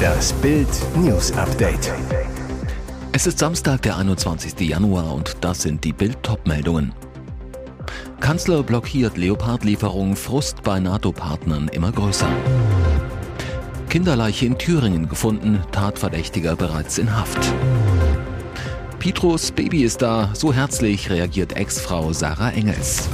Das Bild News Update. Es ist Samstag, der 21. Januar und das sind die Bild meldungen Kanzler blockiert Leopardlieferung, Frust bei NATO-Partnern immer größer. Kinderleiche in Thüringen gefunden, Tatverdächtiger bereits in Haft. Petros Baby ist da, so herzlich reagiert Ex-Frau Sarah Engels.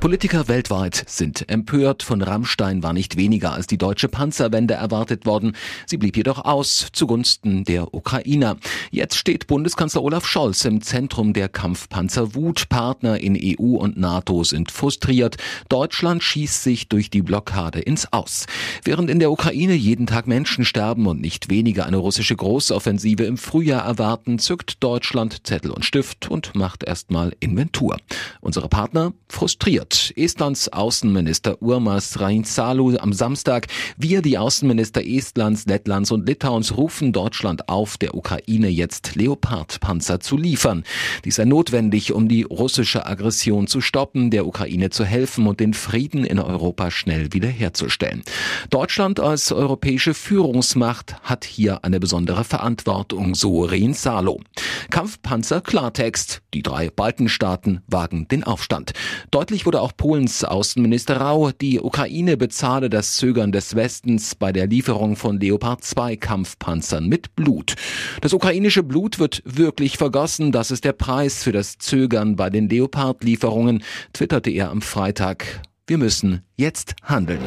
Politiker weltweit sind empört. Von Rammstein war nicht weniger als die deutsche Panzerwende erwartet worden. Sie blieb jedoch aus zugunsten der Ukrainer. Jetzt steht Bundeskanzler Olaf Scholz im Zentrum der Kampfpanzerwut. Partner in EU und NATO sind frustriert. Deutschland schießt sich durch die Blockade ins Aus. Während in der Ukraine jeden Tag Menschen sterben und nicht weniger eine russische Großoffensive im Frühjahr erwarten, zückt Deutschland Zettel und Stift und macht erstmal Inventur. Unsere Partner frustriert wird. Estlands Außenminister Urmas Reinsalu am Samstag. Wir, die Außenminister Estlands, Lettlands und Litauens, rufen Deutschland auf, der Ukraine jetzt Leopardpanzer zu liefern. Dies sei notwendig, um die russische Aggression zu stoppen, der Ukraine zu helfen und den Frieden in Europa schnell wiederherzustellen. Deutschland als europäische Führungsmacht hat hier eine besondere Verantwortung, so Reinsalu. Kampfpanzer Klartext. Die drei Baltenstaaten wagen den Aufstand. Deutlich wurde auch Polens Außenminister Rau, die Ukraine bezahle das Zögern des Westens bei der Lieferung von Leopard 2 Kampfpanzern mit Blut. Das ukrainische Blut wird wirklich vergossen. Das ist der Preis für das Zögern bei den Leopard-Lieferungen, twitterte er am Freitag. Wir müssen jetzt handeln.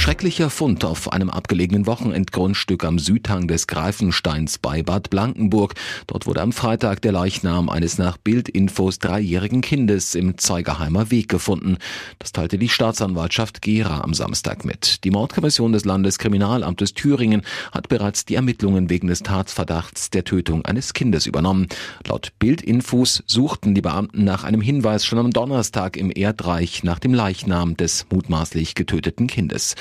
Schrecklicher Fund auf einem abgelegenen Wochenendgrundstück am Südhang des Greifensteins bei Bad Blankenburg. Dort wurde am Freitag der Leichnam eines nach Bildinfos dreijährigen Kindes im Zeigerheimer Weg gefunden. Das teilte die Staatsanwaltschaft Gera am Samstag mit. Die Mordkommission des Landeskriminalamtes Thüringen hat bereits die Ermittlungen wegen des Tatsverdachts der Tötung eines Kindes übernommen. Laut Bildinfos suchten die Beamten nach einem Hinweis schon am Donnerstag im Erdreich nach dem Leichnam des mutmaßlich getöteten Kindes.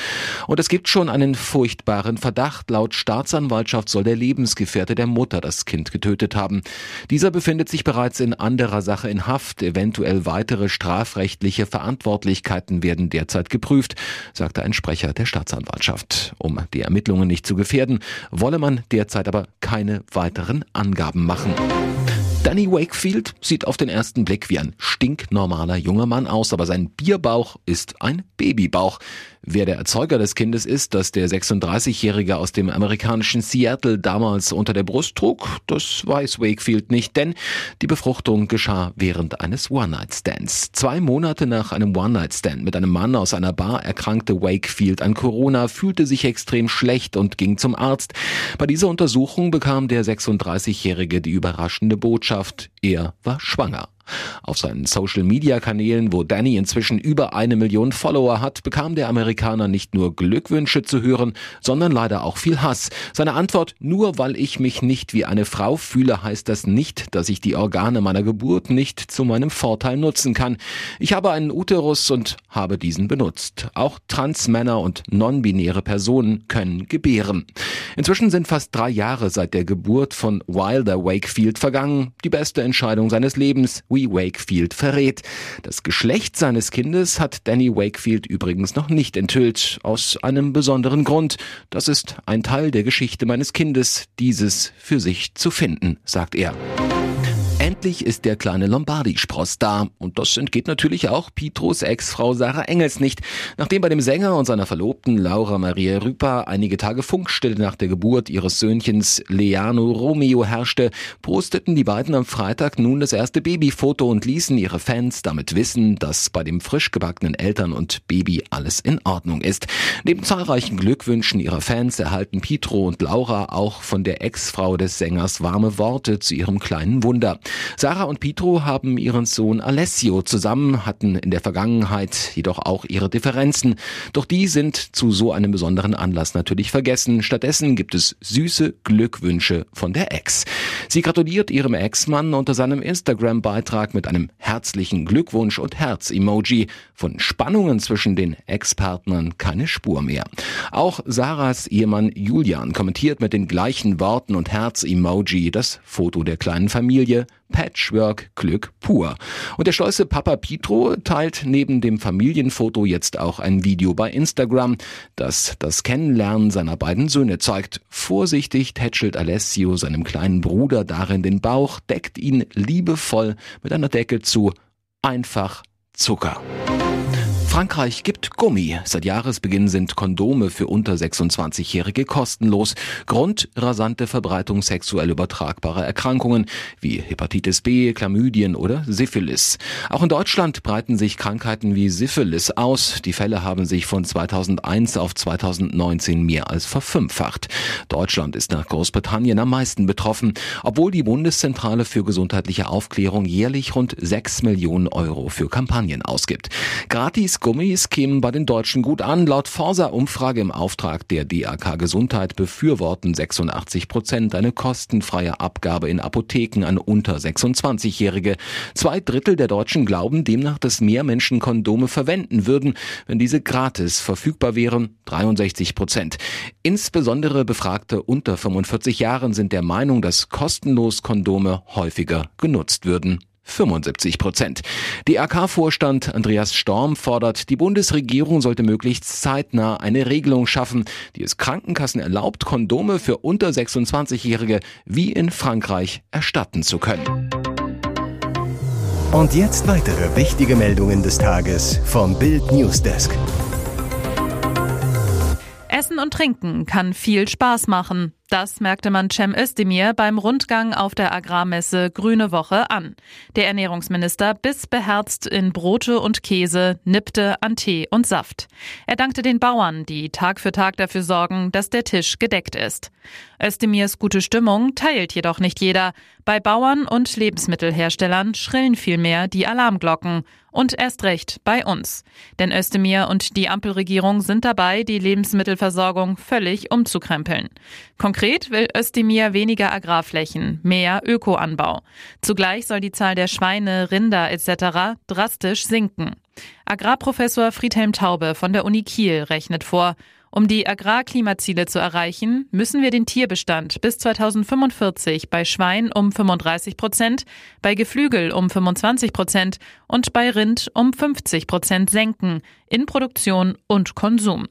Und es gibt schon einen furchtbaren Verdacht. Laut Staatsanwaltschaft soll der Lebensgefährte der Mutter das Kind getötet haben. Dieser befindet sich bereits in anderer Sache in Haft. Eventuell weitere strafrechtliche Verantwortlichkeiten werden derzeit geprüft, sagte ein Sprecher der Staatsanwaltschaft. Um die Ermittlungen nicht zu gefährden, wolle man derzeit aber keine weiteren Angaben machen. Danny Wakefield sieht auf den ersten Blick wie ein stinknormaler junger Mann aus, aber sein Bierbauch ist ein Babybauch. Wer der Erzeuger des Kindes ist, das der 36-Jährige aus dem amerikanischen Seattle damals unter der Brust trug, das weiß Wakefield nicht, denn die Befruchtung geschah während eines One-Night-Stands. Zwei Monate nach einem One-Night-Stand mit einem Mann aus einer Bar erkrankte Wakefield an Corona, fühlte sich extrem schlecht und ging zum Arzt. Bei dieser Untersuchung bekam der 36-Jährige die überraschende Botschaft, er war schwanger. Auf seinen Social-Media-Kanälen, wo Danny inzwischen über eine Million Follower hat, bekam der Amerikaner nicht nur Glückwünsche zu hören, sondern leider auch viel Hass. Seine Antwort, nur weil ich mich nicht wie eine Frau fühle, heißt das nicht, dass ich die Organe meiner Geburt nicht zu meinem Vorteil nutzen kann. Ich habe einen Uterus und habe diesen benutzt. Auch Transmänner und non-binäre Personen können gebären. Inzwischen sind fast drei Jahre seit der Geburt von Wilder Wakefield vergangen. Die beste Entscheidung seines Lebens. We Wakefield verrät. Das Geschlecht seines Kindes hat Danny Wakefield übrigens noch nicht enthüllt, aus einem besonderen Grund. Das ist ein Teil der Geschichte meines Kindes, dieses für sich zu finden, sagt er. Endlich ist der kleine Lombardi-Spross da. Und das entgeht natürlich auch Pietros Ex-Frau Sarah Engels nicht. Nachdem bei dem Sänger und seiner Verlobten Laura Maria Rüper einige Tage Funkstille nach der Geburt ihres Söhnchens Leano Romeo herrschte, posteten die beiden am Freitag nun das erste Babyfoto und ließen ihre Fans damit wissen, dass bei dem frisch gebackenen Eltern und Baby alles in Ordnung ist. Neben zahlreichen Glückwünschen ihrer Fans erhalten Pietro und Laura auch von der Ex-Frau des Sängers warme Worte zu ihrem kleinen Wunder. Sarah und Pietro haben ihren Sohn Alessio zusammen, hatten in der Vergangenheit jedoch auch ihre Differenzen. Doch die sind zu so einem besonderen Anlass natürlich vergessen. Stattdessen gibt es süße Glückwünsche von der Ex. Sie gratuliert ihrem Ex-Mann unter seinem Instagram-Beitrag mit einem herzlichen Glückwunsch und Herz-Emoji. Von Spannungen zwischen den Ex-Partnern keine Spur mehr. Auch Sarahs Ehemann Julian kommentiert mit den gleichen Worten und Herz-Emoji das Foto der kleinen Familie Patchwork Glück pur. Und der stolze Papa Pietro teilt neben dem Familienfoto jetzt auch ein Video bei Instagram, das das Kennenlernen seiner beiden Söhne zeigt. Vorsichtig tätschelt Alessio seinem kleinen Bruder darin den Bauch, deckt ihn liebevoll mit einer Decke zu. Einfach Zucker. Frankreich gibt Gummi. Seit Jahresbeginn sind Kondome für unter 26-Jährige kostenlos. Grund rasante Verbreitung sexuell übertragbarer Erkrankungen wie Hepatitis B, Chlamydien oder Syphilis. Auch in Deutschland breiten sich Krankheiten wie Syphilis aus. Die Fälle haben sich von 2001 auf 2019 mehr als verfünffacht. Deutschland ist nach Großbritannien am meisten betroffen, obwohl die Bundeszentrale für gesundheitliche Aufklärung jährlich rund 6 Millionen Euro für Kampagnen ausgibt. Gratis Gummis kämen bei den Deutschen gut an. Laut Forsa-Umfrage im Auftrag der DAK Gesundheit befürworten 86 Prozent eine kostenfreie Abgabe in Apotheken an unter 26-Jährige. Zwei Drittel der Deutschen glauben demnach, dass mehr Menschen Kondome verwenden würden, wenn diese gratis verfügbar wären. 63 Prozent. Insbesondere Befragte unter 45 Jahren sind der Meinung, dass kostenlos Kondome häufiger genutzt würden. 75 Prozent. DRK-Vorstand Andreas Storm fordert, die Bundesregierung sollte möglichst zeitnah eine Regelung schaffen, die es Krankenkassen erlaubt, Kondome für unter 26-Jährige wie in Frankreich erstatten zu können. Und jetzt weitere wichtige Meldungen des Tages vom Bild Newsdesk. Essen und Trinken kann viel Spaß machen. Das merkte man Cem Özdemir beim Rundgang auf der Agrarmesse Grüne Woche an. Der Ernährungsminister biss beherzt in Brote und Käse, nippte an Tee und Saft. Er dankte den Bauern, die Tag für Tag dafür sorgen, dass der Tisch gedeckt ist. Özdemirs gute Stimmung teilt jedoch nicht jeder. Bei Bauern und Lebensmittelherstellern schrillen vielmehr die Alarmglocken. Und erst recht bei uns. Denn Özdemir und die Ampelregierung sind dabei, die Lebensmittelversorgung völlig umzukrempeln. Konkret Konkret will Özdemir weniger Agrarflächen, mehr Ökoanbau. Zugleich soll die Zahl der Schweine, Rinder etc. drastisch sinken. Agrarprofessor Friedhelm Taube von der Uni Kiel rechnet vor, um die Agrarklimaziele zu erreichen, müssen wir den Tierbestand bis 2045 bei Schwein um 35 Prozent, bei Geflügel um 25 Prozent und bei Rind um 50 Prozent senken, in Produktion und Konsum.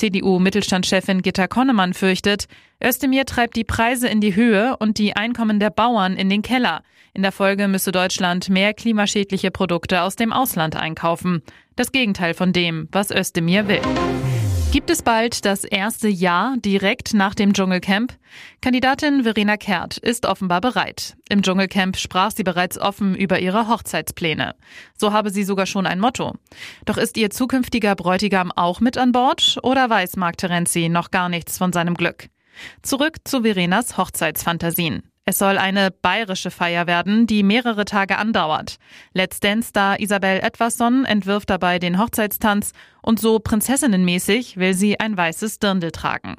CDU-Mittelstandschefin Gitta Konnemann fürchtet, Özdemir treibt die Preise in die Höhe und die Einkommen der Bauern in den Keller. In der Folge müsse Deutschland mehr klimaschädliche Produkte aus dem Ausland einkaufen. Das Gegenteil von dem, was Özdemir will. Gibt es bald das erste Ja direkt nach dem Dschungelcamp? Kandidatin Verena Kehrt ist offenbar bereit. Im Dschungelcamp sprach sie bereits offen über ihre Hochzeitspläne. So habe sie sogar schon ein Motto. Doch ist ihr zukünftiger Bräutigam auch mit an Bord oder weiß Mark Terenzi noch gar nichts von seinem Glück? Zurück zu Verenas Hochzeitsfantasien. Es soll eine bayerische Feier werden, die mehrere Tage andauert. Let's Dance-Star Isabel Edwasson entwirft dabei den Hochzeitstanz und so prinzessinnenmäßig will sie ein weißes Dirndl tragen.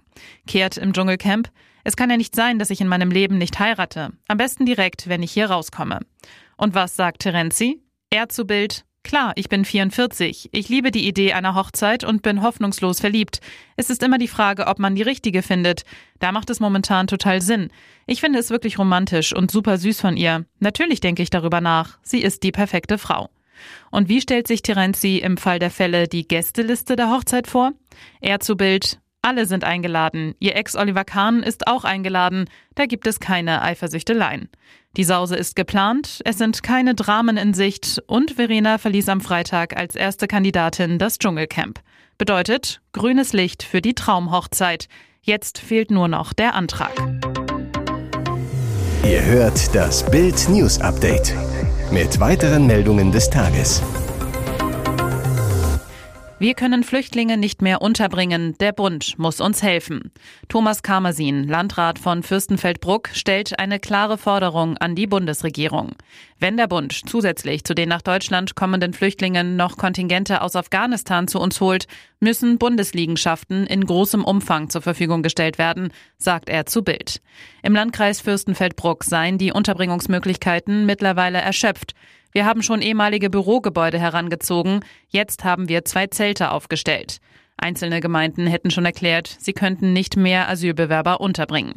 Kehrt im Dschungelcamp. Es kann ja nicht sein, dass ich in meinem Leben nicht heirate. Am besten direkt, wenn ich hier rauskomme. Und was sagt Terenzi? Er zu Bild, Klar, ich bin 44. Ich liebe die Idee einer Hochzeit und bin hoffnungslos verliebt. Es ist immer die Frage, ob man die richtige findet. Da macht es momentan total Sinn. Ich finde es wirklich romantisch und super süß von ihr. Natürlich denke ich darüber nach. Sie ist die perfekte Frau. Und wie stellt sich Terenzi im Fall der Fälle die Gästeliste der Hochzeit vor? Er zu Bild, alle sind eingeladen. Ihr Ex Oliver Kahn ist auch eingeladen. Da gibt es keine Eifersüchteleien. Die Sause ist geplant, es sind keine Dramen in Sicht und Verena verließ am Freitag als erste Kandidatin das Dschungelcamp. Bedeutet grünes Licht für die Traumhochzeit. Jetzt fehlt nur noch der Antrag. Ihr hört das Bild News Update mit weiteren Meldungen des Tages. Wir können Flüchtlinge nicht mehr unterbringen. Der Bund muss uns helfen. Thomas Kamersin, Landrat von Fürstenfeldbruck, stellt eine klare Forderung an die Bundesregierung. Wenn der Bund zusätzlich zu den nach Deutschland kommenden Flüchtlingen noch Kontingente aus Afghanistan zu uns holt, müssen Bundesliegenschaften in großem Umfang zur Verfügung gestellt werden, sagt er zu Bild. Im Landkreis Fürstenfeldbruck seien die Unterbringungsmöglichkeiten mittlerweile erschöpft. Wir haben schon ehemalige Bürogebäude herangezogen. Jetzt haben wir zwei Zelte aufgestellt. Einzelne Gemeinden hätten schon erklärt, sie könnten nicht mehr Asylbewerber unterbringen.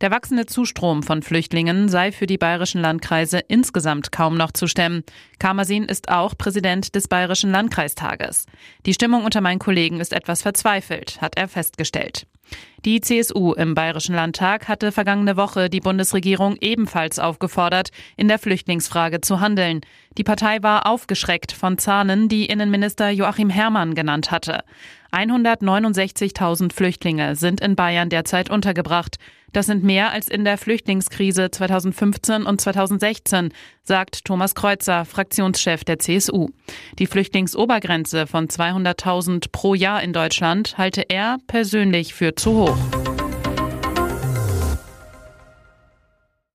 Der wachsende Zustrom von Flüchtlingen sei für die bayerischen Landkreise insgesamt kaum noch zu stemmen. Kamersin ist auch Präsident des Bayerischen Landkreistages. Die Stimmung unter meinen Kollegen ist etwas verzweifelt, hat er festgestellt. Die CSU im Bayerischen Landtag hatte vergangene Woche die Bundesregierung ebenfalls aufgefordert, in der Flüchtlingsfrage zu handeln. Die Partei war aufgeschreckt von Zahlen, die Innenminister Joachim Herrmann genannt hatte. 169.000 Flüchtlinge sind in Bayern derzeit untergebracht. Das sind mehr als in der Flüchtlingskrise 2015 und 2016, sagt Thomas Kreuzer, Fraktionschef der CSU. Die Flüchtlingsobergrenze von 200.000 pro Jahr in Deutschland halte er persönlich für zu hoch.